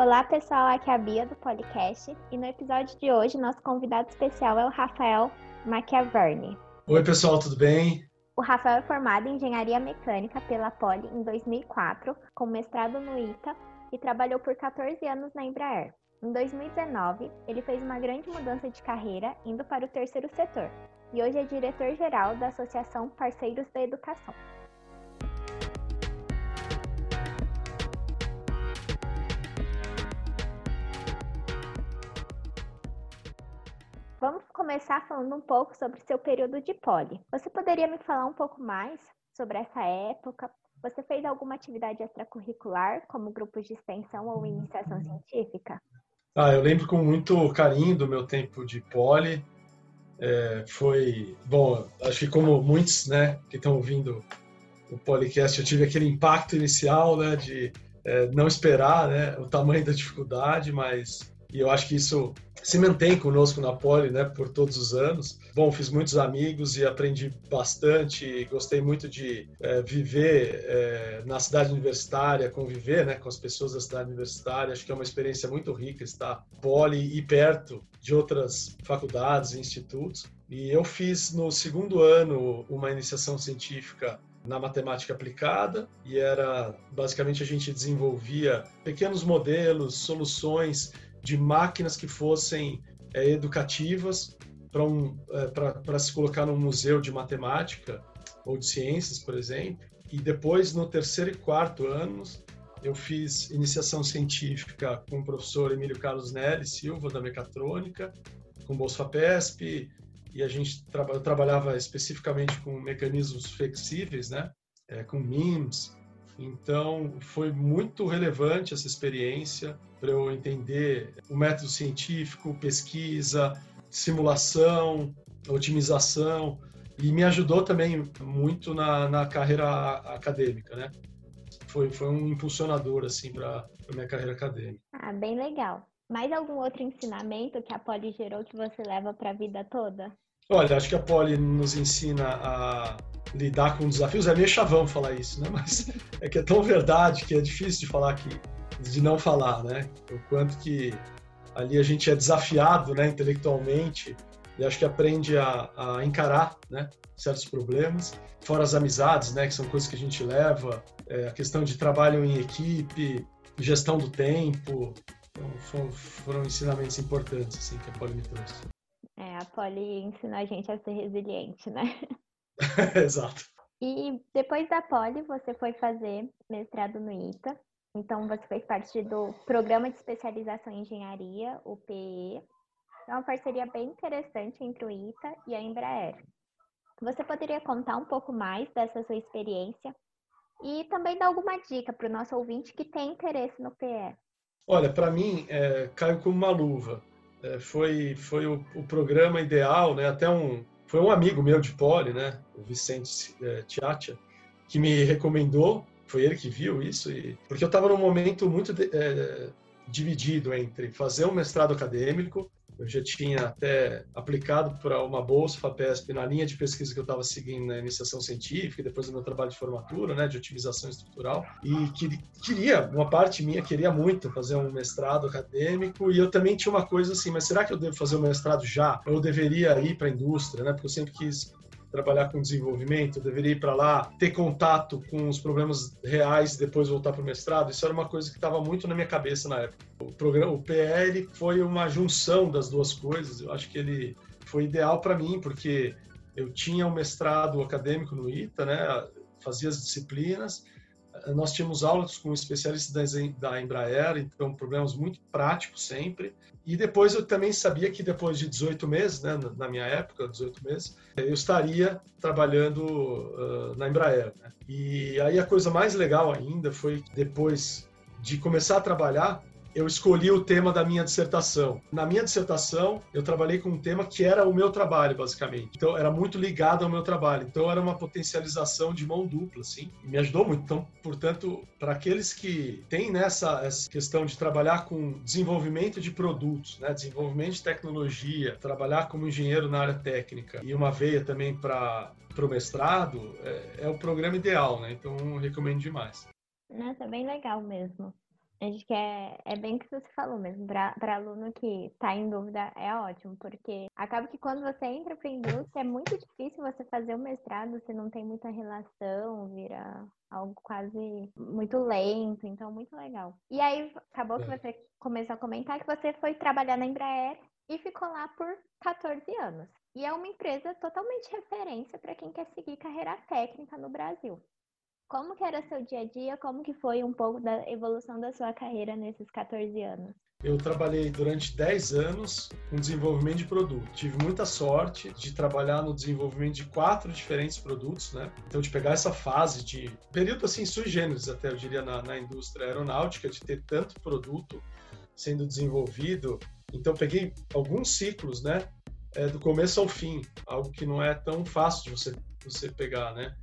Olá pessoal, aqui é a Bia do Podcast e no episódio de hoje nosso convidado especial é o Rafael Machiaverni. Oi pessoal, tudo bem? O Rafael é formado em Engenharia Mecânica pela Poli em 2004, com mestrado no ITA e trabalhou por 14 anos na Embraer. Em 2019, ele fez uma grande mudança de carreira, indo para o terceiro setor, e hoje é diretor-geral da Associação Parceiros da Educação. Vamos começar falando um pouco sobre seu período de poli. Você poderia me falar um pouco mais sobre essa época? Você fez alguma atividade extracurricular, como grupos de extensão ou iniciação científica? Ah, eu lembro com muito carinho do meu tempo de poli. É, foi, bom, acho que como muitos, né, que estão ouvindo o podcast, eu tive aquele impacto inicial, né, de é, não esperar, né, o tamanho da dificuldade, mas e eu acho que isso se mantém conosco na Poli, né, por todos os anos. Bom, fiz muitos amigos e aprendi bastante. Gostei muito de é, viver é, na cidade universitária, conviver, né, com as pessoas da cidade universitária. Acho que é uma experiência muito rica estar Poli e perto de outras faculdades e institutos. E eu fiz no segundo ano uma iniciação científica na matemática aplicada e era basicamente a gente desenvolvia pequenos modelos, soluções de máquinas que fossem é, educativas para um, é, se colocar num museu de matemática ou de ciências, por exemplo. E depois, no terceiro e quarto anos, eu fiz iniciação científica com o professor Emílio Carlos Nelly Silva, da Mecatrônica, com Bolsa FAPESP, e a gente tra trabalhava especificamente com mecanismos flexíveis, né? É, com MIMS, então, foi muito relevante essa experiência para eu entender o método científico, pesquisa, simulação, otimização, e me ajudou também muito na, na carreira acadêmica, né? Foi, foi um impulsionador, assim, para a minha carreira acadêmica. Ah, bem legal. Mais algum outro ensinamento que a Poli gerou que você leva para a vida toda? Olha, acho que a Poli nos ensina a lidar com desafios. É meio chavão falar isso, né? Mas é que é tão verdade que é difícil de falar aqui, de não falar, né? O quanto que ali a gente é desafiado, né, intelectualmente e acho que aprende a, a encarar, né, certos problemas. Fora as amizades, né, que são coisas que a gente leva, é, a questão de trabalho em equipe, gestão do tempo, então, foram, foram ensinamentos importantes assim que a Poli me trouxe. É, a Poli ensina a gente a ser resiliente, né? Exato. E depois da Poli, você foi fazer mestrado no ITA. Então, você fez parte do Programa de Especialização em Engenharia, o PE. É uma parceria bem interessante entre o ITA e a Embraer. Você poderia contar um pouco mais dessa sua experiência e também dar alguma dica para o nosso ouvinte que tem interesse no PE? Olha, para mim, é, caiu como uma luva. É, foi foi o, o, programa ideal, né? Até um, foi um amigo meu de poli, né, o Vicente é, Tiatia, que me recomendou, foi ele que viu isso, e, porque eu estava num momento muito de, é, dividido entre fazer um mestrado acadêmico eu já tinha até aplicado para uma bolsa FAPESP na linha de pesquisa que eu estava seguindo na iniciação científica, depois do meu trabalho de formatura, né, de otimização estrutural, e que, queria, uma parte minha queria muito fazer um mestrado acadêmico, e eu também tinha uma coisa assim, mas será que eu devo fazer um mestrado já? Ou eu deveria ir para a indústria, né, porque eu sempre quis trabalhar com desenvolvimento, eu deveria ir para lá, ter contato com os problemas reais e depois voltar para o mestrado. Isso era uma coisa que estava muito na minha cabeça na época. O programa, o PL foi uma junção das duas coisas. Eu acho que ele foi ideal para mim porque eu tinha um mestrado acadêmico no ITA, né? Fazia as disciplinas nós tínhamos aulas com especialistas da Embraer, então problemas muito práticos sempre. E depois eu também sabia que depois de 18 meses, né, na minha época, 18 meses, eu estaria trabalhando uh, na Embraer. Né? E aí a coisa mais legal ainda foi depois de começar a trabalhar, eu escolhi o tema da minha dissertação. Na minha dissertação, eu trabalhei com um tema que era o meu trabalho, basicamente. Então, era muito ligado ao meu trabalho. Então, era uma potencialização de mão dupla, assim. E me ajudou muito. Então, portanto, para aqueles que têm nessa essa questão de trabalhar com desenvolvimento de produtos, né, desenvolvimento de tecnologia, trabalhar como engenheiro na área técnica e uma veia também para o mestrado, é, é o programa ideal, né? Então, recomendo demais. Nossa, bem legal mesmo. Acho que é, é bem que você falou mesmo. Para aluno que está em dúvida, é ótimo, porque acaba que quando você entra para a indústria, é muito difícil você fazer o mestrado, você não tem muita relação, vira algo quase muito lento, então muito legal. E aí, acabou que é. você começou a comentar que você foi trabalhar na Embraer e ficou lá por 14 anos. E é uma empresa totalmente referência para quem quer seguir carreira técnica no Brasil. Como que era seu dia a dia? Como que foi um pouco da evolução da sua carreira nesses 14 anos? Eu trabalhei durante 10 anos com desenvolvimento de produto. Tive muita sorte de trabalhar no desenvolvimento de quatro diferentes produtos, né? Então, de pegar essa fase de período assim sui generis, até eu diria, na, na indústria aeronáutica, de ter tanto produto sendo desenvolvido. Então, peguei alguns ciclos, né? É, do começo ao fim, algo que não é tão fácil de você, você pegar, né?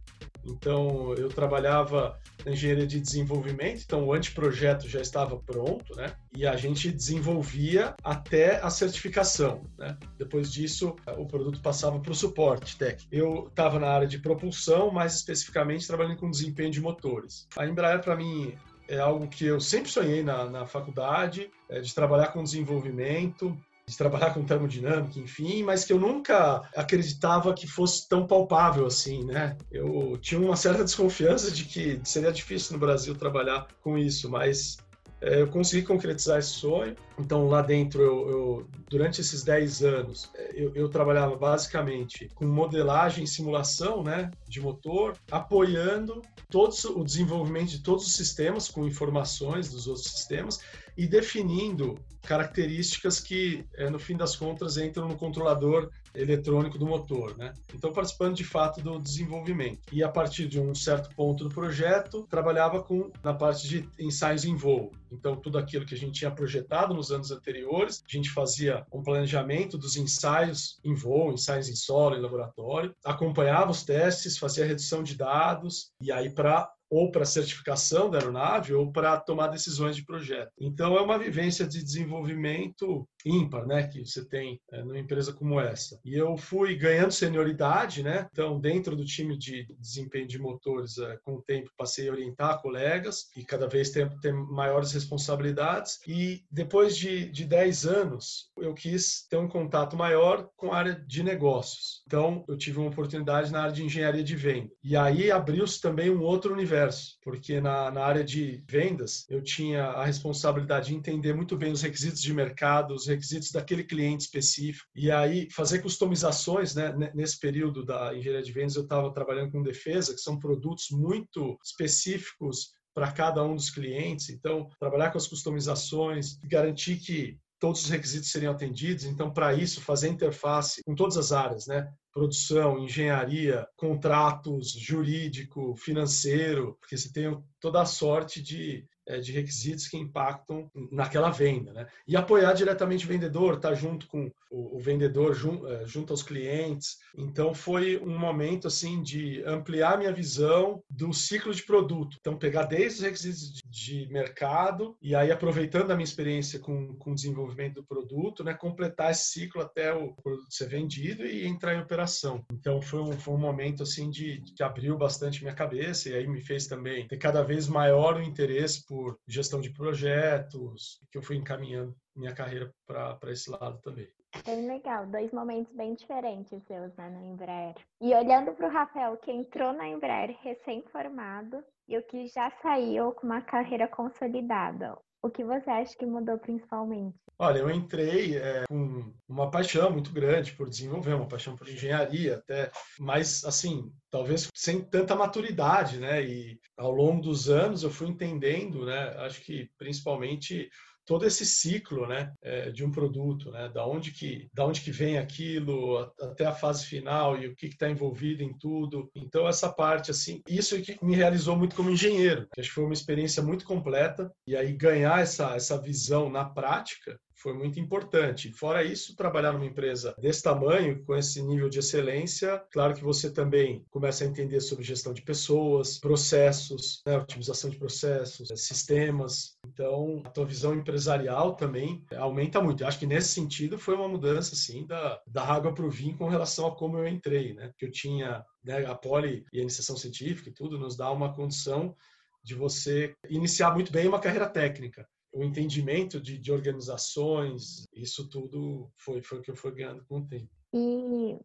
Então, eu trabalhava na engenharia de desenvolvimento, então o anteprojeto já estava pronto, né? E a gente desenvolvia até a certificação, né? Depois disso, o produto passava para o suporte técnico. Eu estava na área de propulsão, mais especificamente trabalhando com desempenho de motores. A Embraer, para mim, é algo que eu sempre sonhei na, na faculdade, é de trabalhar com desenvolvimento, de trabalhar com termodinâmica, enfim, mas que eu nunca acreditava que fosse tão palpável assim, né? Eu tinha uma certa desconfiança de que seria difícil no Brasil trabalhar com isso, mas eu consegui concretizar esse sonho. Então, lá dentro, eu, eu durante esses 10 anos, é, eu, eu, trabalhava basicamente com modelagem e simulação né, de motor, apoiando todos, o desenvolvimento de todos os sistemas, com informações dos outros sistemas, e definindo características que, é, no fim das contas, entram no controlador eletrônico do motor, né? Então, participando de fato do desenvolvimento. E a partir de um certo ponto do projeto, trabalhava com na parte de ensaios em voo. Então, tudo aquilo que a gente tinha projetado nos anos anteriores, a gente fazia um planejamento dos ensaios em voo, ensaios em solo, em laboratório, acompanhava os testes, fazia redução de dados, e aí para ou para certificação da aeronave ou para tomar decisões de projeto. Então é uma vivência de desenvolvimento ímpar, né, que você tem é, numa empresa como essa. E eu fui ganhando senioridade, né? Então dentro do time de desempenho de motores, é, com o tempo passei a orientar colegas e cada vez ter, ter maiores responsabilidades. E depois de, de 10 anos, eu quis ter um contato maior com a área de negócios. Então eu tive uma oportunidade na área de engenharia de venda. E aí abriu-se também um outro universo universo, porque na, na área de vendas eu tinha a responsabilidade de entender muito bem os requisitos de mercado, os requisitos daquele cliente específico, e aí fazer customizações, né? Nesse período da engenharia de vendas eu estava trabalhando com defesa, que são produtos muito específicos para cada um dos clientes. Então, trabalhar com as customizações, garantir que todos os requisitos seriam atendidos. Então, para isso, fazer interface com todas as áreas, né? Produção, engenharia, contratos, jurídico, financeiro, porque você tem toda a sorte de é, de requisitos que impactam naquela venda, né? E apoiar diretamente o vendedor, estar tá junto com o, vendedor, é, junto aos clientes. Então foi um momento assim de ampliar minha visão do ciclo de produto. Então pegar desde os requisitos de mercado e aí aproveitando a minha experiência com, com o desenvolvimento do produto, né? Completar esse ciclo até o produto ser vendido e entrar em operação. Então foi um, foi um momento assim de que abriu bastante minha cabeça e aí me fez também ter cada vez maior o interesse por gestão de projetos, que eu fui encaminhando minha carreira para esse lado também. Bem legal, dois momentos bem diferentes seus né, na Embraer. E olhando para o Rafael, que entrou na Embraer recém-formado e o que já saiu com uma carreira consolidada, o que você acha que mudou principalmente? Olha, eu entrei é, com uma paixão muito grande por desenvolver, uma paixão por engenharia até, mas assim, talvez sem tanta maturidade, né? E ao longo dos anos eu fui entendendo, né? Acho que principalmente todo esse ciclo né, é, de um produto, né, da onde que da onde que vem aquilo até a fase final e o que está envolvido em tudo. Então essa parte assim, isso é que me realizou muito como engenheiro. Acho que foi uma experiência muito completa e aí ganhar essa essa visão na prática foi muito importante. Fora isso, trabalhar numa empresa desse tamanho, com esse nível de excelência, claro que você também começa a entender sobre gestão de pessoas, processos, né, otimização de processos, sistemas. Então, a tua visão empresarial também aumenta muito. Eu acho que nesse sentido foi uma mudança assim da, da água para o vinho com relação a como eu entrei, né? Eu tinha né, a poli e a iniciação científica e tudo nos dá uma condição de você iniciar muito bem uma carreira técnica. O entendimento de, de organizações, isso tudo foi, foi o que eu fui ganhando com o tempo. E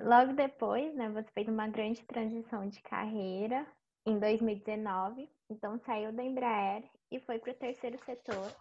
logo depois, né, você fez uma grande transição de carreira em 2019. Então, saiu da Embraer e foi para o terceiro setor.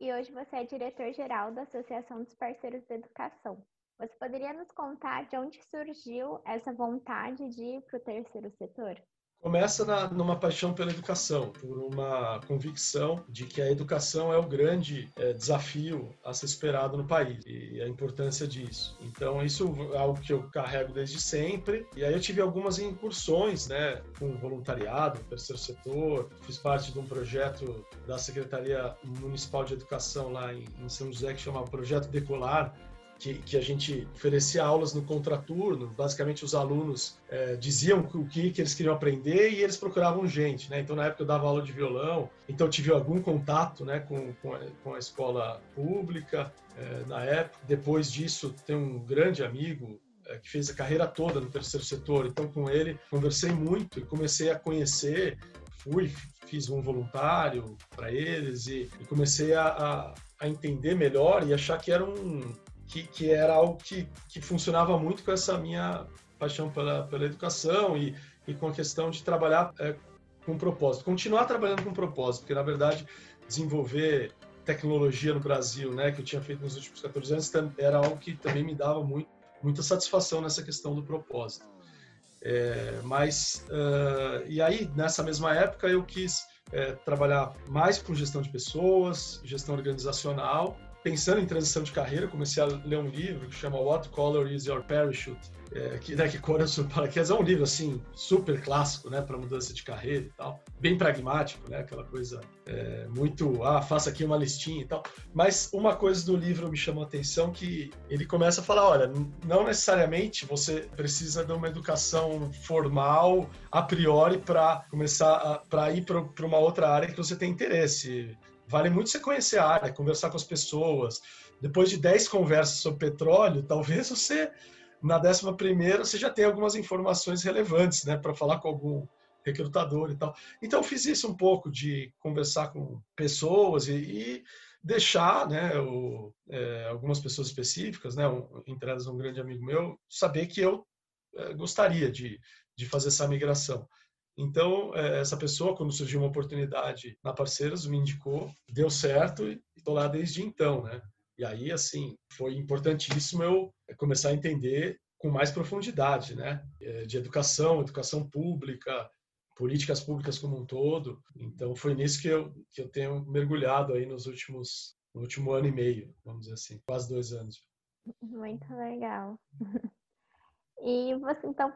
E hoje você é diretor-geral da Associação dos Parceiros da Educação. Você poderia nos contar de onde surgiu essa vontade de ir para o terceiro setor? Começa na, numa paixão pela educação, por uma convicção de que a educação é o grande é, desafio a ser esperado no país e a importância disso. Então, isso é algo que eu carrego desde sempre. E aí eu tive algumas incursões, né, com voluntariado, terceiro setor. Fiz parte de um projeto da Secretaria Municipal de Educação lá em, em São José que chamava Projeto Decolar, que, que, a gente oferecia aulas no contraturno. Basicamente, os alunos é, diziam o que, que eles queriam aprender e eles procuravam gente, né? Então, na época, eu dava aula de violão, então tive algum contato né, com, com, a, com a escola pública é, na época. Depois disso, tem um grande amigo é, que fez a carreira toda no terceiro setor, então com ele conversei muito e comecei a conhecer, fui, fiz um voluntário para eles e, e comecei a, a, a entender melhor e achar que era um, que, que era algo que, que funcionava muito com essa minha paixão pela, pela educação e, e com a questão de trabalhar é, com propósito. Continuar trabalhando com propósito, porque, na verdade, desenvolver tecnologia no Brasil, né, que eu tinha feito nos últimos 14 anos, era algo que também me dava muito, muita satisfação nessa questão do propósito. É, mas, uh, e aí, nessa mesma época, eu quis é, trabalhar mais com gestão de pessoas, gestão organizacional, pensando em transição de carreira, comecei a ler um livro que chama What Color is Your Parachute? É, que, né, que cor é o seu paraquedas? É um livro, assim, super clássico, né, para mudança de carreira e tal. Bem pragmático, né, aquela coisa é, muito, ah, faça aqui uma listinha e tal. Mas uma coisa do livro me chamou a atenção que ele começa a falar, olha, não necessariamente você precisa de uma educação formal a priori para começar para ir para uma outra área que você tem interesse Vale muito você conhecer a área, conversar com as pessoas. Depois de 10 conversas sobre petróleo, talvez você, na décima primeira, você já tenha algumas informações relevantes, né, para falar com algum recrutador e tal. Então, fiz isso um pouco de conversar com pessoas e, e deixar, né, o, é, algumas pessoas específicas, né, um, entre elas um grande amigo meu, saber que eu é, gostaria de, de fazer essa migração. Então, é, essa pessoa, quando surgiu uma oportunidade na Parceiros, me indicou, deu certo e estou lá desde então, né? E aí, assim, foi importantíssimo eu começar a entender com mais profundidade, né? É, de educação, educação pública, políticas públicas como um todo. Então, foi nisso que eu, que eu tenho mergulhado aí nos últimos, no último ano e meio, vamos dizer assim, quase dois anos. Muito legal. E você, então,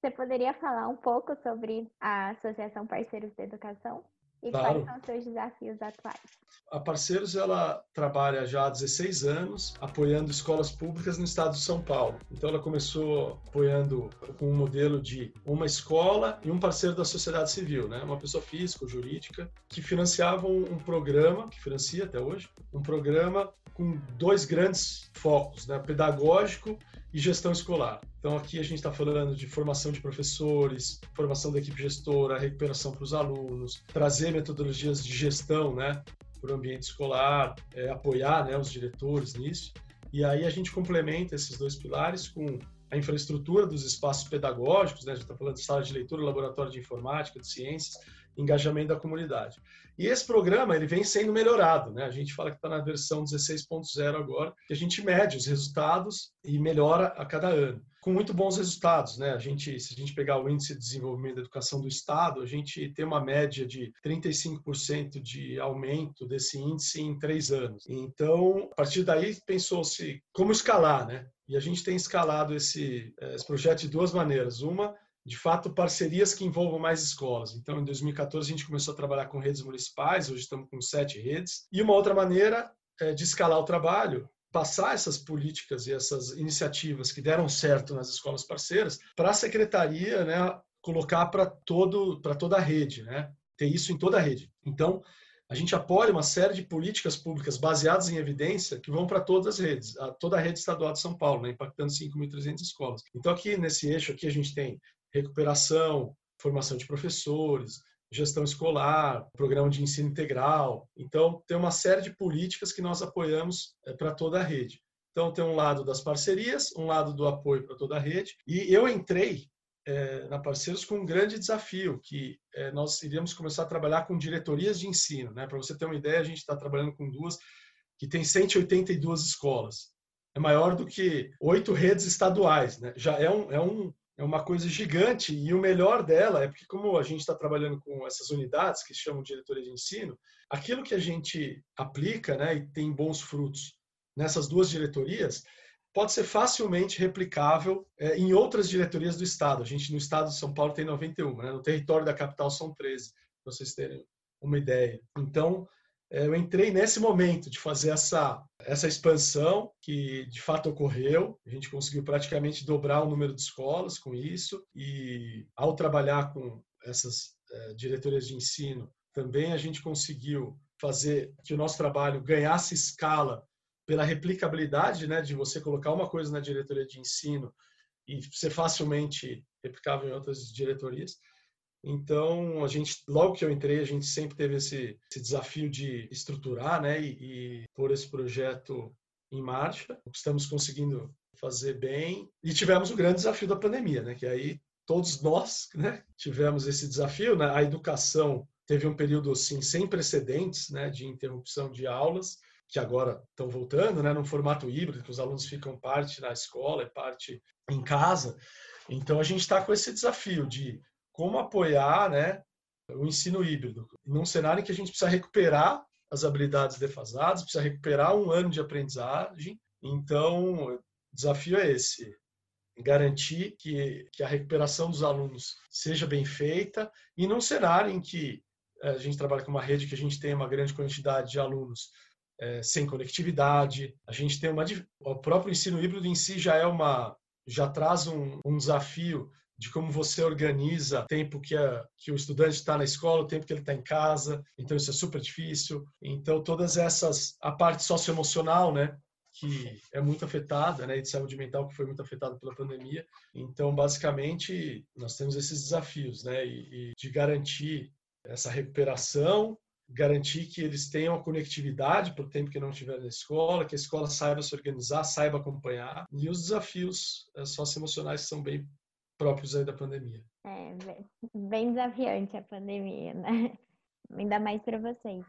você poderia falar um pouco sobre a Associação Parceiros da Educação? E claro. quais são os seus desafios atuais? A Parceiros ela trabalha já há 16 anos apoiando escolas públicas no estado de São Paulo. Então ela começou apoiando com um modelo de uma escola e um parceiro da sociedade civil, né? Uma pessoa física ou jurídica que financiava um, um programa, que financia até hoje, um programa com dois grandes focos, né? Pedagógico e gestão escolar. Então, aqui a gente está falando de formação de professores, formação da equipe gestora, recuperação para os alunos, trazer metodologias de gestão né, para o ambiente escolar, é, apoiar né, os diretores nisso. E aí a gente complementa esses dois pilares com a infraestrutura dos espaços pedagógicos, né? a gente está falando de sala de leitura, laboratório de informática, de ciências, engajamento da comunidade. E esse programa ele vem sendo melhorado, né? A gente fala que está na versão 16.0 agora, que a gente mede os resultados e melhora a cada ano, com muito bons resultados, né? A gente, se a gente pegar o índice de desenvolvimento da educação do estado, a gente tem uma média de 35% de aumento desse índice em três anos. Então, a partir daí pensou-se como escalar, né? E a gente tem escalado esse, eh, esse projeto de duas maneiras. Uma de fato, parcerias que envolvam mais escolas. Então, em 2014, a gente começou a trabalhar com redes municipais, hoje estamos com sete redes. E uma outra maneira é, de escalar o trabalho, passar essas políticas e essas iniciativas que deram certo nas escolas parceiras para a secretaria né, colocar para toda a rede, né, ter isso em toda a rede. Então, a gente apoia uma série de políticas públicas baseadas em evidência que vão para todas as redes, toda a rede estadual de São Paulo, né, impactando 5.300 escolas. Então, aqui nesse eixo aqui a gente tem recuperação, formação de professores, gestão escolar, programa de ensino integral. Então, tem uma série de políticas que nós apoiamos é, para toda a rede. Então, tem um lado das parcerias, um lado do apoio para toda a rede. E eu entrei é, na Parceiros com um grande desafio, que é, nós iríamos começar a trabalhar com diretorias de ensino. Né? Para você ter uma ideia, a gente está trabalhando com duas que tem 182 escolas. É maior do que oito redes estaduais. Né? Já é, um, é, um, é uma coisa gigante e o melhor dela é porque como a gente está trabalhando com essas unidades que chamam diretoria de ensino, aquilo que a gente aplica né, e tem bons frutos nessas duas diretorias pode ser facilmente replicável é, em outras diretorias do Estado. A gente, no Estado de São Paulo, tem 91, né? no território da capital são 13, para vocês terem uma ideia. Então, eu entrei nesse momento de fazer essa, essa expansão, que de fato ocorreu. A gente conseguiu praticamente dobrar o número de escolas com isso, e ao trabalhar com essas é, diretorias de ensino, também a gente conseguiu fazer que o nosso trabalho ganhasse escala pela replicabilidade, né, de você colocar uma coisa na diretoria de ensino e ser facilmente replicável em outras diretorias. Então, a gente, logo que eu entrei, a gente sempre teve esse, esse desafio de estruturar, né, e, e pôr esse projeto em marcha. Estamos conseguindo fazer bem. E tivemos o grande desafio da pandemia, né, que aí todos nós, né, tivemos esse desafio, né? A educação teve um período assim sem precedentes, né, de interrupção de aulas que agora estão voltando, né, num formato híbrido, que os alunos ficam parte na escola e parte em casa. Então, a gente está com esse desafio de como apoiar né, o ensino híbrido, num cenário em que a gente precisa recuperar as habilidades defasadas, precisa recuperar um ano de aprendizagem. Então, o desafio é esse: garantir que, que a recuperação dos alunos seja bem feita e num cenário em que eh, a gente trabalha com uma rede que a gente tem uma grande quantidade de alunos é, sem conectividade. A gente tem uma o próprio ensino híbrido em si já é uma já traz um, um desafio de como você organiza o tempo que, a, que o estudante está na escola, o tempo que ele está em casa. Então isso é super difícil. Então todas essas a parte socioemocional, né, que é muito afetada, né, de saúde mental que foi muito afetada pela pandemia. Então basicamente nós temos esses desafios, né, e, e de garantir essa recuperação garantir que eles tenham a conectividade para o tempo que não estiver na escola, que a escola saiba se organizar, saiba acompanhar, e os desafios eh, socioemocionais são bem próprios aí da pandemia. É, bem desafiante a pandemia, né? Ainda mais para vocês.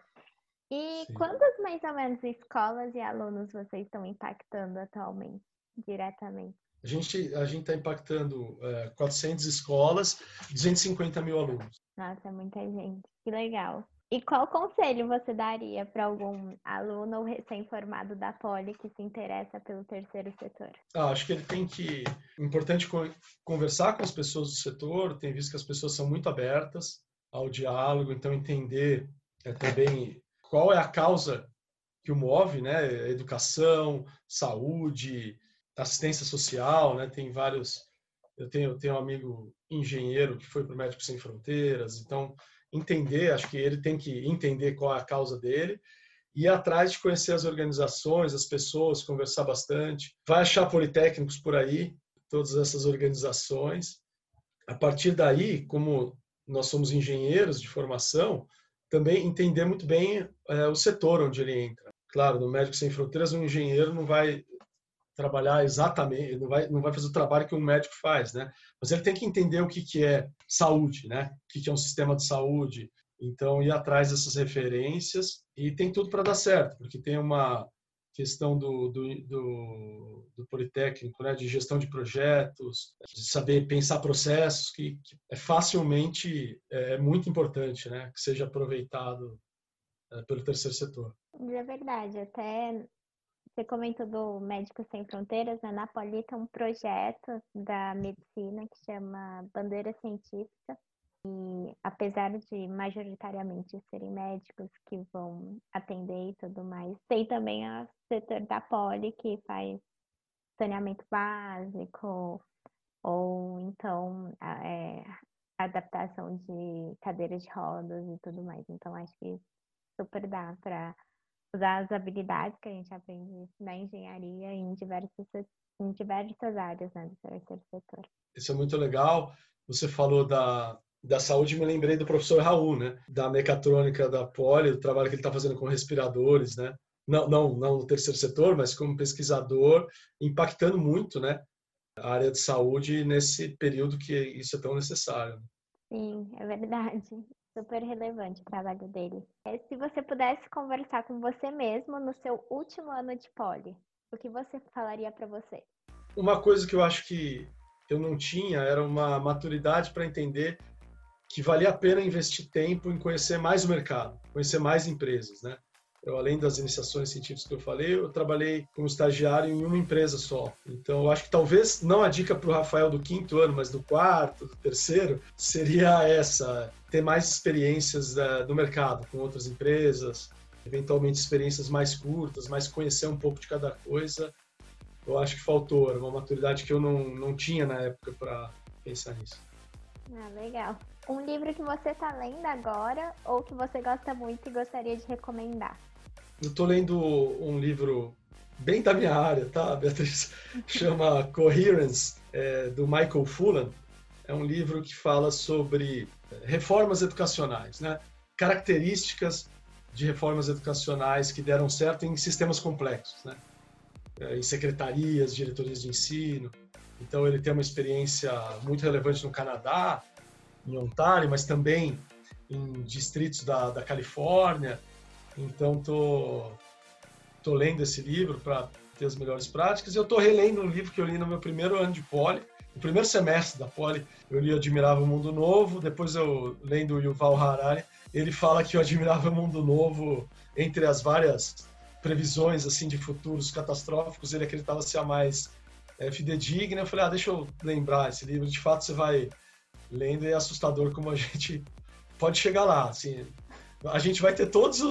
E Sim. quantas mais ou menos escolas e alunos vocês estão impactando atualmente, diretamente? A gente a gente está impactando é, 400 escolas, 250 mil alunos. Nossa, muita gente. Que legal. E qual conselho você daria para algum aluno ou recém-formado da Poli que se interessa pelo terceiro setor? Ah, acho que ele tem que. Importante conversar com as pessoas do setor, tem visto que as pessoas são muito abertas ao diálogo, então entender é, também qual é a causa que o move, né? Educação, saúde, assistência social, né? Tem vários. Eu tenho, eu tenho um amigo engenheiro que foi para o Médicos Sem Fronteiras, então entender, acho que ele tem que entender qual é a causa dele, ir atrás de conhecer as organizações, as pessoas, conversar bastante. Vai achar politécnicos por aí, todas essas organizações. A partir daí, como nós somos engenheiros de formação, também entender muito bem é, o setor onde ele entra. Claro, no Médico Sem Fronteiras, um engenheiro não vai trabalhar exatamente, não vai, não vai fazer o trabalho que um médico faz, né? Mas ele tem que entender o que, que é saúde, né? O que, que é um sistema de saúde. Então, ir atrás dessas referências e tem tudo para dar certo, porque tem uma questão do, do, do, do, Politécnico, né? de gestão de projetos, de saber pensar processos, que, que é facilmente, é, é muito importante, né? Que seja aproveitado é, pelo terceiro setor. É verdade, até você comentou do Médicos Sem Fronteiras, né? Na tem um projeto da medicina que chama Bandeira Científica. E apesar de majoritariamente serem médicos que vão atender e tudo mais, tem também o setor da Poli que faz saneamento básico, ou então é, adaptação de cadeiras de rodas e tudo mais. Então acho que super dá para usar as habilidades que a gente aprende na engenharia em diversas, em diversas áreas né, do terceiro setor. Isso é muito legal. Você falou da, da saúde, me lembrei do professor Raul, né? Da mecatrônica da Poli, do trabalho que ele está fazendo com respiradores, né? Não, não, não no terceiro setor, mas como pesquisador, impactando muito, né? A área de saúde nesse período que isso é tão necessário. Sim, é verdade. Super relevante o trabalho dele. É, se você pudesse conversar com você mesmo no seu último ano de poli, o que você falaria para você? Uma coisa que eu acho que eu não tinha era uma maturidade para entender que valia a pena investir tempo em conhecer mais o mercado, conhecer mais empresas, né? Eu, além das iniciações científicas que eu falei, eu trabalhei como estagiário em uma empresa só. Então, eu acho que talvez, não a dica para o Rafael do quinto ano, mas do quarto, do terceiro, seria essa: ter mais experiências uh, do mercado com outras empresas, eventualmente experiências mais curtas, mais conhecer um pouco de cada coisa. Eu acho que faltou, era uma maturidade que eu não, não tinha na época para pensar nisso. Ah, legal. Um livro que você está lendo agora ou que você gosta muito e gostaria de recomendar? Eu estou lendo um livro bem da minha área, tá, Beatriz? Chama Coherence, é, do Michael Fullan. É um livro que fala sobre reformas educacionais, né? Características de reformas educacionais que deram certo em sistemas complexos, né? É, em secretarias, diretorias de ensino. Então ele tem uma experiência muito relevante no Canadá, em Ontário, mas também em distritos da, da Califórnia então, tô, tô lendo esse livro para ter as melhores práticas. Eu tô relendo um livro que eu li no meu primeiro ano de Poli, no primeiro semestre da Poli. Eu li Admirável Mundo Novo, depois eu lendo o Yuval Harari, ele fala que o Admirável Mundo Novo, entre as várias previsões assim de futuros catastróficos, ele acreditava ser a mais é, fidedigna. Eu falei, ah, deixa eu lembrar esse livro. De fato, você vai lendo e é assustador como a gente pode chegar lá. Assim, a gente vai ter todas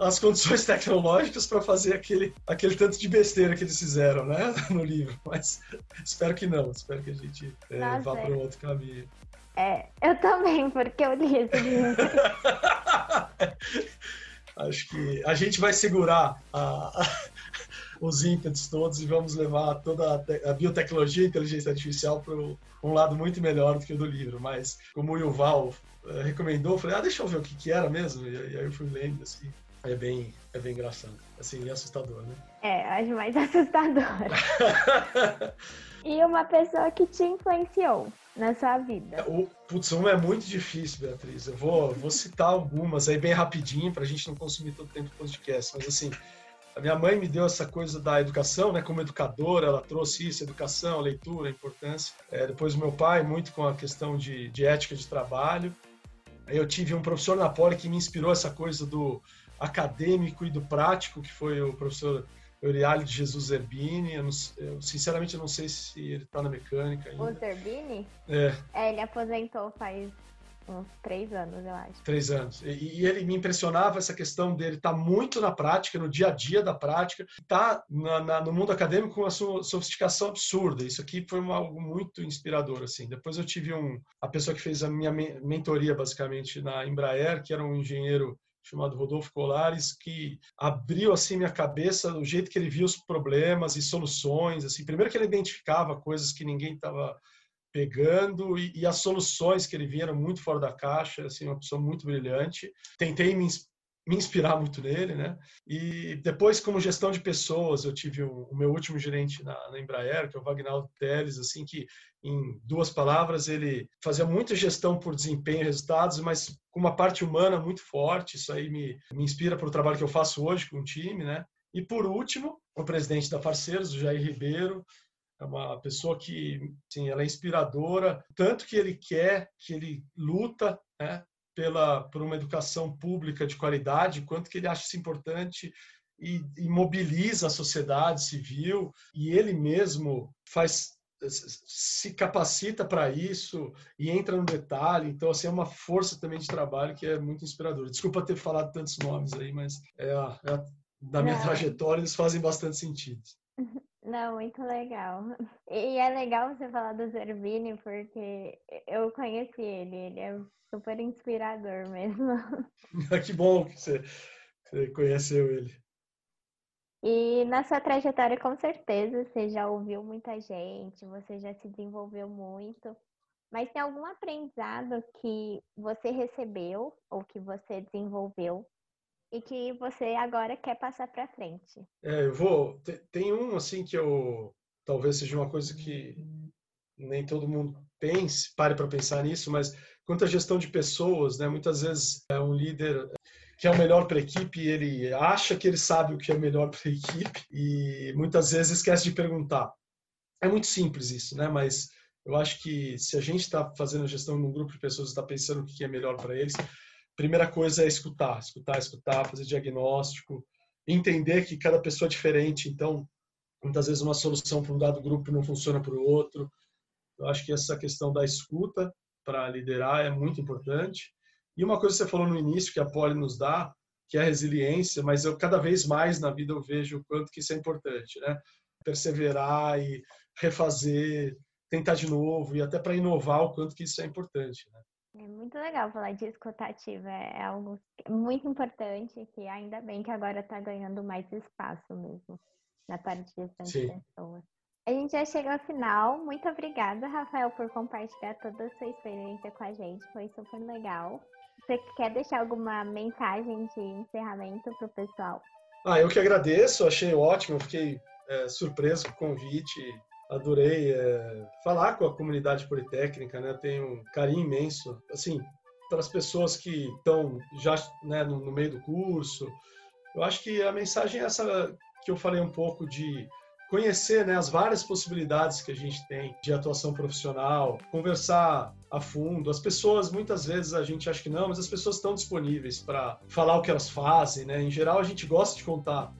as condições tecnológicas para fazer aquele, aquele tanto de besteira que eles fizeram né, no livro. Mas espero que não, espero que a gente é, vá para outro caminho. É, eu também, porque eu li esse livro. Acho que a gente vai segurar a, a, os ímpetos todos e vamos levar toda a, a biotecnologia e a inteligência artificial para um lado muito melhor do que o do livro. Mas, como o Yuval eh, recomendou, eu falei, ah, deixa eu ver o que, que era mesmo. E, e aí eu fui lendo, assim. É bem, é bem engraçado. Assim, é assustador, né? É, acho mais assustador. e uma pessoa que te influenciou na sua vida? O, putz, uma é muito difícil, Beatriz. Eu vou, vou citar algumas aí bem rapidinho para a gente não consumir todo o tempo do podcast. Mas assim, a minha mãe me deu essa coisa da educação, né? Como educadora, ela trouxe isso, educação, leitura, importância. É, depois o meu pai, muito com a questão de, de ética de trabalho. Eu tive um professor na Poli que me inspirou essa coisa do acadêmico e do prático, que foi o professor Eurialio de Jesus Zerbini. Eu, eu, sinceramente, eu não sei se ele está na mecânica ainda. O Zerbini? É. É, ele aposentou faz uns três anos, eu acho. Três anos. E, e ele me impressionava essa questão dele estar tá muito na prática, no dia a dia da prática, tá na, na, no mundo acadêmico com uma sofisticação absurda. Isso aqui foi uma, algo muito inspirador, assim. Depois eu tive um, a pessoa que fez a minha mentoria, basicamente, na Embraer, que era um engenheiro chamado Rodolfo Colares, que abriu assim minha cabeça do jeito que ele via os problemas e soluções, assim, primeiro que ele identificava coisas que ninguém estava pegando e, e, as soluções que ele vinha eram muito fora da caixa, assim, uma pessoa muito brilhante. Tentei me, me inspirar muito nele, né? E depois, como gestão de pessoas, eu tive o meu último gerente na, na Embraer, que é o Vagnaldo Teles, assim, que em duas palavras ele fazia muita gestão por desempenho e resultados, mas com uma parte humana muito forte. Isso aí me, me inspira para o trabalho que eu faço hoje com o time, né? E por último, o presidente da Parceiros, o Jair Ribeiro, é uma pessoa que, sim, ela é inspiradora, tanto que ele quer, que ele luta, né, pela por uma educação pública de qualidade, quanto que ele acha isso importante e, e mobiliza a sociedade civil e ele mesmo faz se capacita para isso e entra no detalhe. Então, assim, é uma força também de trabalho que é muito inspiradora. Desculpa ter falado tantos nomes aí, mas é, a, é a, da minha Não. trajetória eles fazem bastante sentido. Não, muito legal. E é legal você falar do Zerbini, porque eu conheci ele, ele é super inspirador mesmo. que bom que você, você conheceu ele. E na sua trajetória, com certeza, você já ouviu muita gente, você já se desenvolveu muito. Mas tem algum aprendizado que você recebeu ou que você desenvolveu e que você agora quer passar para frente? É, eu vou. Tem um assim que eu talvez seja uma coisa que nem todo mundo pense, pare para pensar nisso, mas quanto à gestão de pessoas, né? Muitas vezes é um líder que é o melhor para a equipe, ele acha que ele sabe o que é melhor para a equipe e muitas vezes esquece de perguntar. É muito simples isso, né? Mas eu acho que se a gente está fazendo gestão num grupo de pessoas está pensando o que é melhor para eles, primeira coisa é escutar, escutar, escutar, fazer diagnóstico, entender que cada pessoa é diferente, então muitas vezes uma solução para um dado grupo não funciona para o outro. Eu acho que essa questão da escuta para liderar é muito importante. E uma coisa que você falou no início que a Poli nos dá, que é a resiliência, mas eu cada vez mais na vida eu vejo o quanto que isso é importante, né? Perseverar e refazer, tentar de novo e até para inovar o quanto que isso é importante, né? É muito legal falar de escutativa, é algo muito importante que ainda bem que agora está ganhando mais espaço mesmo na parte de pessoas. A gente já chegou ao final. Muito obrigada, Rafael, por compartilhar toda a sua experiência com a gente. Foi super legal. Você quer deixar alguma mensagem de encerramento para o pessoal? Ah, eu que agradeço, achei ótimo, fiquei é, surpreso com o convite, adorei é, falar com a comunidade politécnica, né? Tenho um carinho imenso, assim, para as pessoas que estão já né, no, no meio do curso. Eu acho que a mensagem é essa que eu falei um pouco de conhecer né, as várias possibilidades que a gente tem de atuação profissional, conversar a fundo. As pessoas, muitas vezes, a gente acha que não, mas as pessoas estão disponíveis para falar o que elas fazem. Né? Em geral, a gente gosta de contar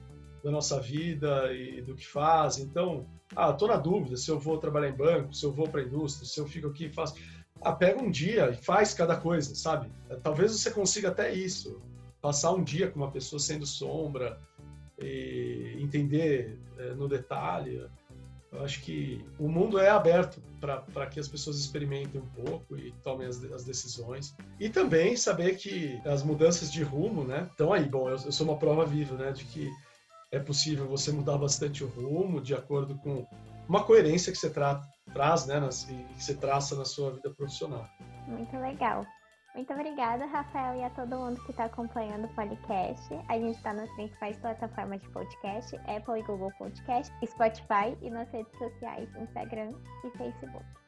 da nossa vida e do que faz. Então, ah, estou na dúvida se eu vou trabalhar em banco, se eu vou para a indústria, se eu fico aqui e faço. Ah, pega um dia e faz cada coisa, sabe? Talvez você consiga até isso. Passar um dia com uma pessoa sendo sombra, e entender é, no detalhe. Eu acho que o mundo é aberto para que as pessoas experimentem um pouco e tomem as, as, decisões. E também saber que as mudanças de rumo, né, estão aí. Bom, eu, eu, sou uma prova viva, né, de que é possível você mudar bastante o rumo de acordo com uma coerência que você tra traz, né, nas, e que você traça na sua vida profissional. Muito legal. Muito obrigada, Rafael, e a todo mundo que está acompanhando o podcast. A gente está nas principais plataformas de podcast, Apple e Google Podcast, Spotify e nas redes sociais, Instagram e Facebook.